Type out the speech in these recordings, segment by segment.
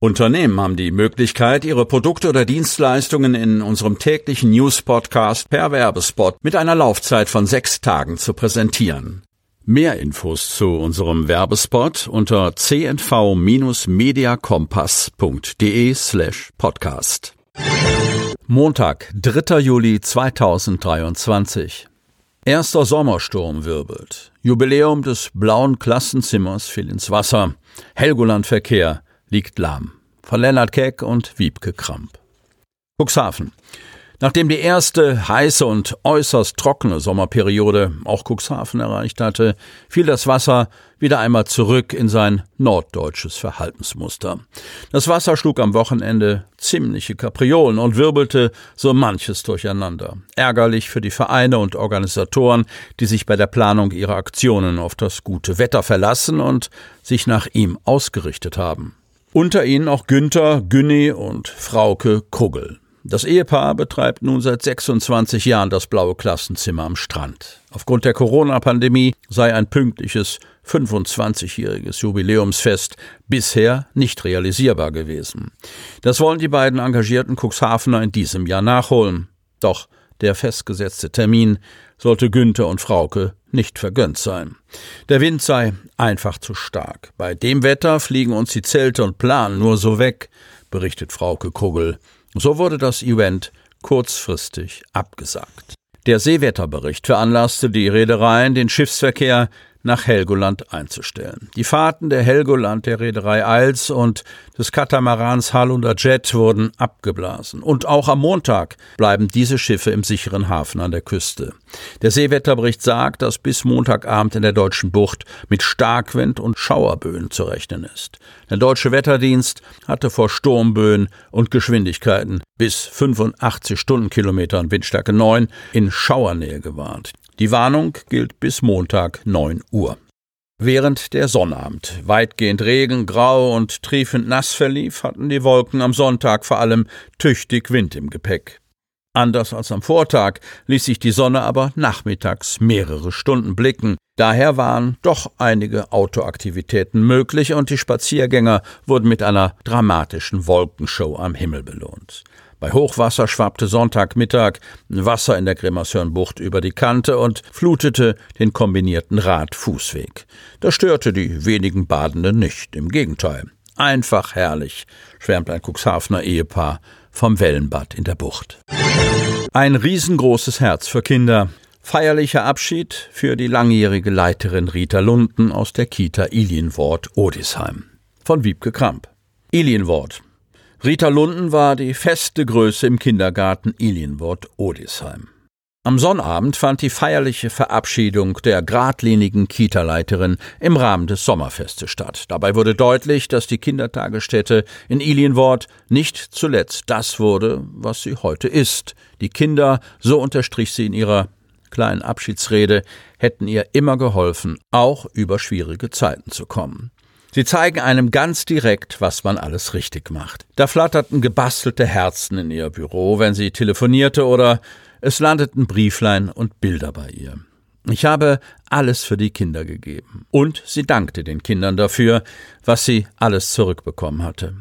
Unternehmen haben die Möglichkeit, ihre Produkte oder Dienstleistungen in unserem täglichen News-Podcast per Werbespot mit einer Laufzeit von sechs Tagen zu präsentieren. Mehr Infos zu unserem Werbespot unter cnv-mediakompass.de slash podcast. Montag, 3. Juli 2023. Erster Sommersturm wirbelt. Jubiläum des blauen Klassenzimmers fiel ins Wasser. Helgoland-Verkehr liegt lahm. Von Lennart Keck und Wiebke Kramp. Cuxhaven. Nachdem die erste heiße und äußerst trockene Sommerperiode auch Cuxhaven erreicht hatte, fiel das Wasser wieder einmal zurück in sein norddeutsches Verhaltensmuster. Das Wasser schlug am Wochenende ziemliche Kapriolen und wirbelte so manches durcheinander. Ärgerlich für die Vereine und Organisatoren, die sich bei der Planung ihrer Aktionen auf das gute Wetter verlassen und sich nach ihm ausgerichtet haben. Unter ihnen auch Günther, Günni und Frauke Kugel. Das Ehepaar betreibt nun seit 26 Jahren das blaue Klassenzimmer am Strand. Aufgrund der Corona-Pandemie sei ein pünktliches 25-jähriges Jubiläumsfest bisher nicht realisierbar gewesen. Das wollen die beiden engagierten Cuxhavener in diesem Jahr nachholen. Doch der festgesetzte Termin sollte Günther und Frauke nicht vergönnt sein. Der Wind sei einfach zu stark. Bei dem Wetter fliegen uns die Zelte und Planen nur so weg, berichtet Frauke Kugel. So wurde das Event kurzfristig abgesagt. Der Seewetterbericht veranlasste die Reedereien, den Schiffsverkehr nach Helgoland einzustellen. Die Fahrten der Helgoland der Reederei Eils und des Katamarans Halunder Jet wurden abgeblasen. Und auch am Montag bleiben diese Schiffe im sicheren Hafen an der Küste. Der Seewetterbericht sagt, dass bis Montagabend in der deutschen Bucht mit Starkwind und Schauerböen zu rechnen ist. Der deutsche Wetterdienst hatte vor Sturmböen und Geschwindigkeiten bis 85 Stundenkilometern Windstärke 9 in Schauernähe gewarnt. Die Warnung gilt bis Montag 9 Uhr. Während der Sonnabend weitgehend Regen, grau und triefend nass verlief, hatten die Wolken am Sonntag vor allem tüchtig Wind im Gepäck. Anders als am Vortag ließ sich die Sonne aber nachmittags mehrere Stunden blicken. Daher waren doch einige Autoaktivitäten möglich und die Spaziergänger wurden mit einer dramatischen Wolkenshow am Himmel belohnt. Bei Hochwasser schwappte Sonntagmittag Wasser in der Grimmershörnbucht über die Kante und flutete den kombinierten Radfußweg. Das störte die wenigen Badenden nicht, im Gegenteil. Einfach herrlich, schwärmt ein Cuxhavener Ehepaar vom Wellenbad in der Bucht. Ein riesengroßes Herz für Kinder. Feierlicher Abschied für die langjährige Leiterin Rita Lunden aus der Kita Ilienwort Odisheim. Von Wiebke Kramp. Ilienwort, Rita Lunden war die feste Größe im Kindergarten Ilienwort Odisheim. Am Sonnabend fand die feierliche Verabschiedung der geradlinigen Kita-Leiterin im Rahmen des Sommerfestes statt. Dabei wurde deutlich, dass die Kindertagesstätte in Ilienwort nicht zuletzt das wurde, was sie heute ist. Die Kinder, so unterstrich sie in ihrer kleinen Abschiedsrede, hätten ihr immer geholfen, auch über schwierige Zeiten zu kommen. Sie zeigen einem ganz direkt, was man alles richtig macht. Da flatterten gebastelte Herzen in ihr Büro, wenn sie telefonierte, oder es landeten Brieflein und Bilder bei ihr. Ich habe alles für die Kinder gegeben. Und sie dankte den Kindern dafür, was sie alles zurückbekommen hatte.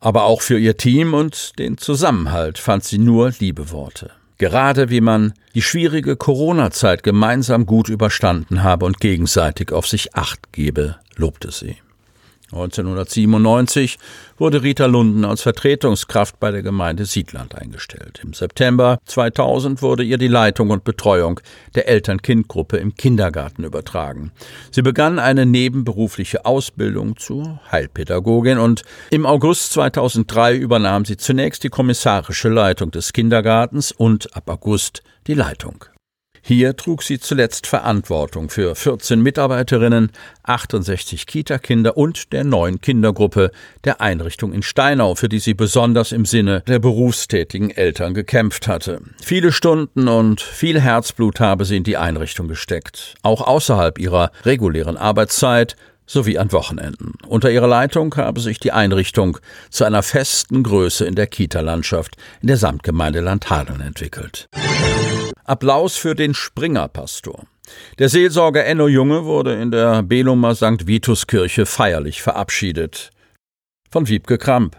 Aber auch für ihr Team und den Zusammenhalt fand sie nur liebe Worte. Gerade wie man die schwierige Corona-Zeit gemeinsam gut überstanden habe und gegenseitig auf sich acht gebe, lobte sie. 1997 wurde Rita Lunden als Vertretungskraft bei der Gemeinde Siedland eingestellt. Im September 2000 wurde ihr die Leitung und Betreuung der Eltern-Kind-Gruppe im Kindergarten übertragen. Sie begann eine nebenberufliche Ausbildung zur Heilpädagogin und im August 2003 übernahm sie zunächst die kommissarische Leitung des Kindergartens und ab August die Leitung. Hier trug sie zuletzt Verantwortung für 14 Mitarbeiterinnen, 68 Kita-Kinder und der neuen Kindergruppe der Einrichtung in Steinau, für die sie besonders im Sinne der berufstätigen Eltern gekämpft hatte. Viele Stunden und viel Herzblut habe sie in die Einrichtung gesteckt, auch außerhalb ihrer regulären Arbeitszeit sowie an Wochenenden. Unter ihrer Leitung habe sich die Einrichtung zu einer festen Größe in der Kita-Landschaft in der Samtgemeinde Landhadeln entwickelt. Applaus für den Springer-Pastor. Der Seelsorger Enno Junge wurde in der Belumer St. Vitus Kirche feierlich verabschiedet. Von Wiebke Kramp.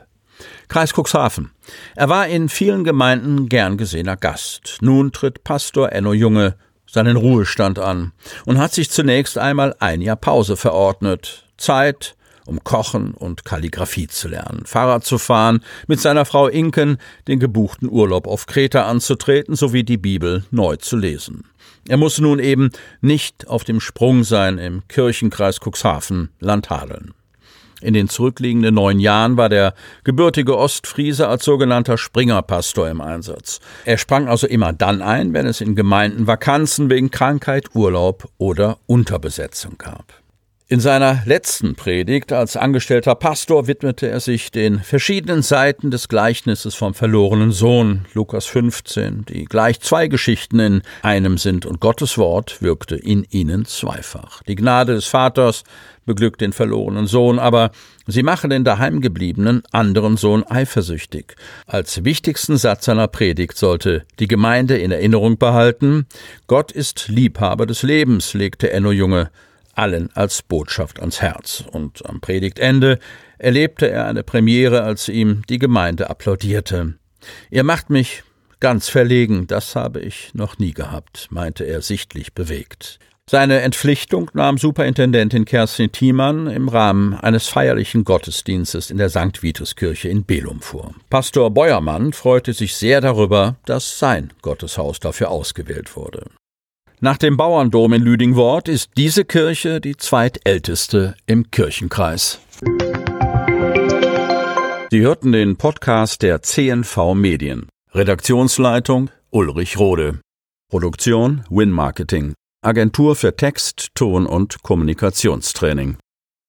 Kreis Cuxhaven. Er war in vielen Gemeinden gern gesehener Gast. Nun tritt Pastor Enno Junge seinen Ruhestand an und hat sich zunächst einmal ein Jahr Pause verordnet. Zeit, um Kochen und Kalligraphie zu lernen, Fahrrad zu fahren, mit seiner Frau Inken den gebuchten Urlaub auf Kreta anzutreten sowie die Bibel neu zu lesen. Er muss nun eben nicht auf dem Sprung sein im Kirchenkreis Cuxhaven, Landhadeln. In den zurückliegenden neun Jahren war der gebürtige Ostfriese als sogenannter Springerpastor im Einsatz. Er sprang also immer dann ein, wenn es in Gemeinden Vakanzen wegen Krankheit, Urlaub oder Unterbesetzung gab. In seiner letzten Predigt als angestellter Pastor widmete er sich den verschiedenen Seiten des Gleichnisses vom verlorenen Sohn, Lukas 15, die gleich zwei Geschichten in einem sind und Gottes Wort wirkte in ihnen zweifach. Die Gnade des Vaters beglückt den verlorenen Sohn, aber sie machen den daheimgebliebenen anderen Sohn eifersüchtig. Als wichtigsten Satz seiner Predigt sollte die Gemeinde in Erinnerung behalten, Gott ist Liebhaber des Lebens, legte Enno Junge allen als Botschaft ans Herz. Und am Predigtende erlebte er eine Premiere, als ihm die Gemeinde applaudierte. Ihr macht mich ganz verlegen, das habe ich noch nie gehabt, meinte er sichtlich bewegt. Seine Entpflichtung nahm Superintendentin Kerstin Thiemann im Rahmen eines feierlichen Gottesdienstes in der St. Vitus-Kirche in Belum vor. Pastor Beuermann freute sich sehr darüber, dass sein Gotteshaus dafür ausgewählt wurde. Nach dem Bauerndom in Lüdingwort ist diese Kirche die zweitälteste im Kirchenkreis. Sie hörten den Podcast der CNV Medien. Redaktionsleitung Ulrich Rode. Produktion Win Marketing. Agentur für Text, Ton und Kommunikationstraining.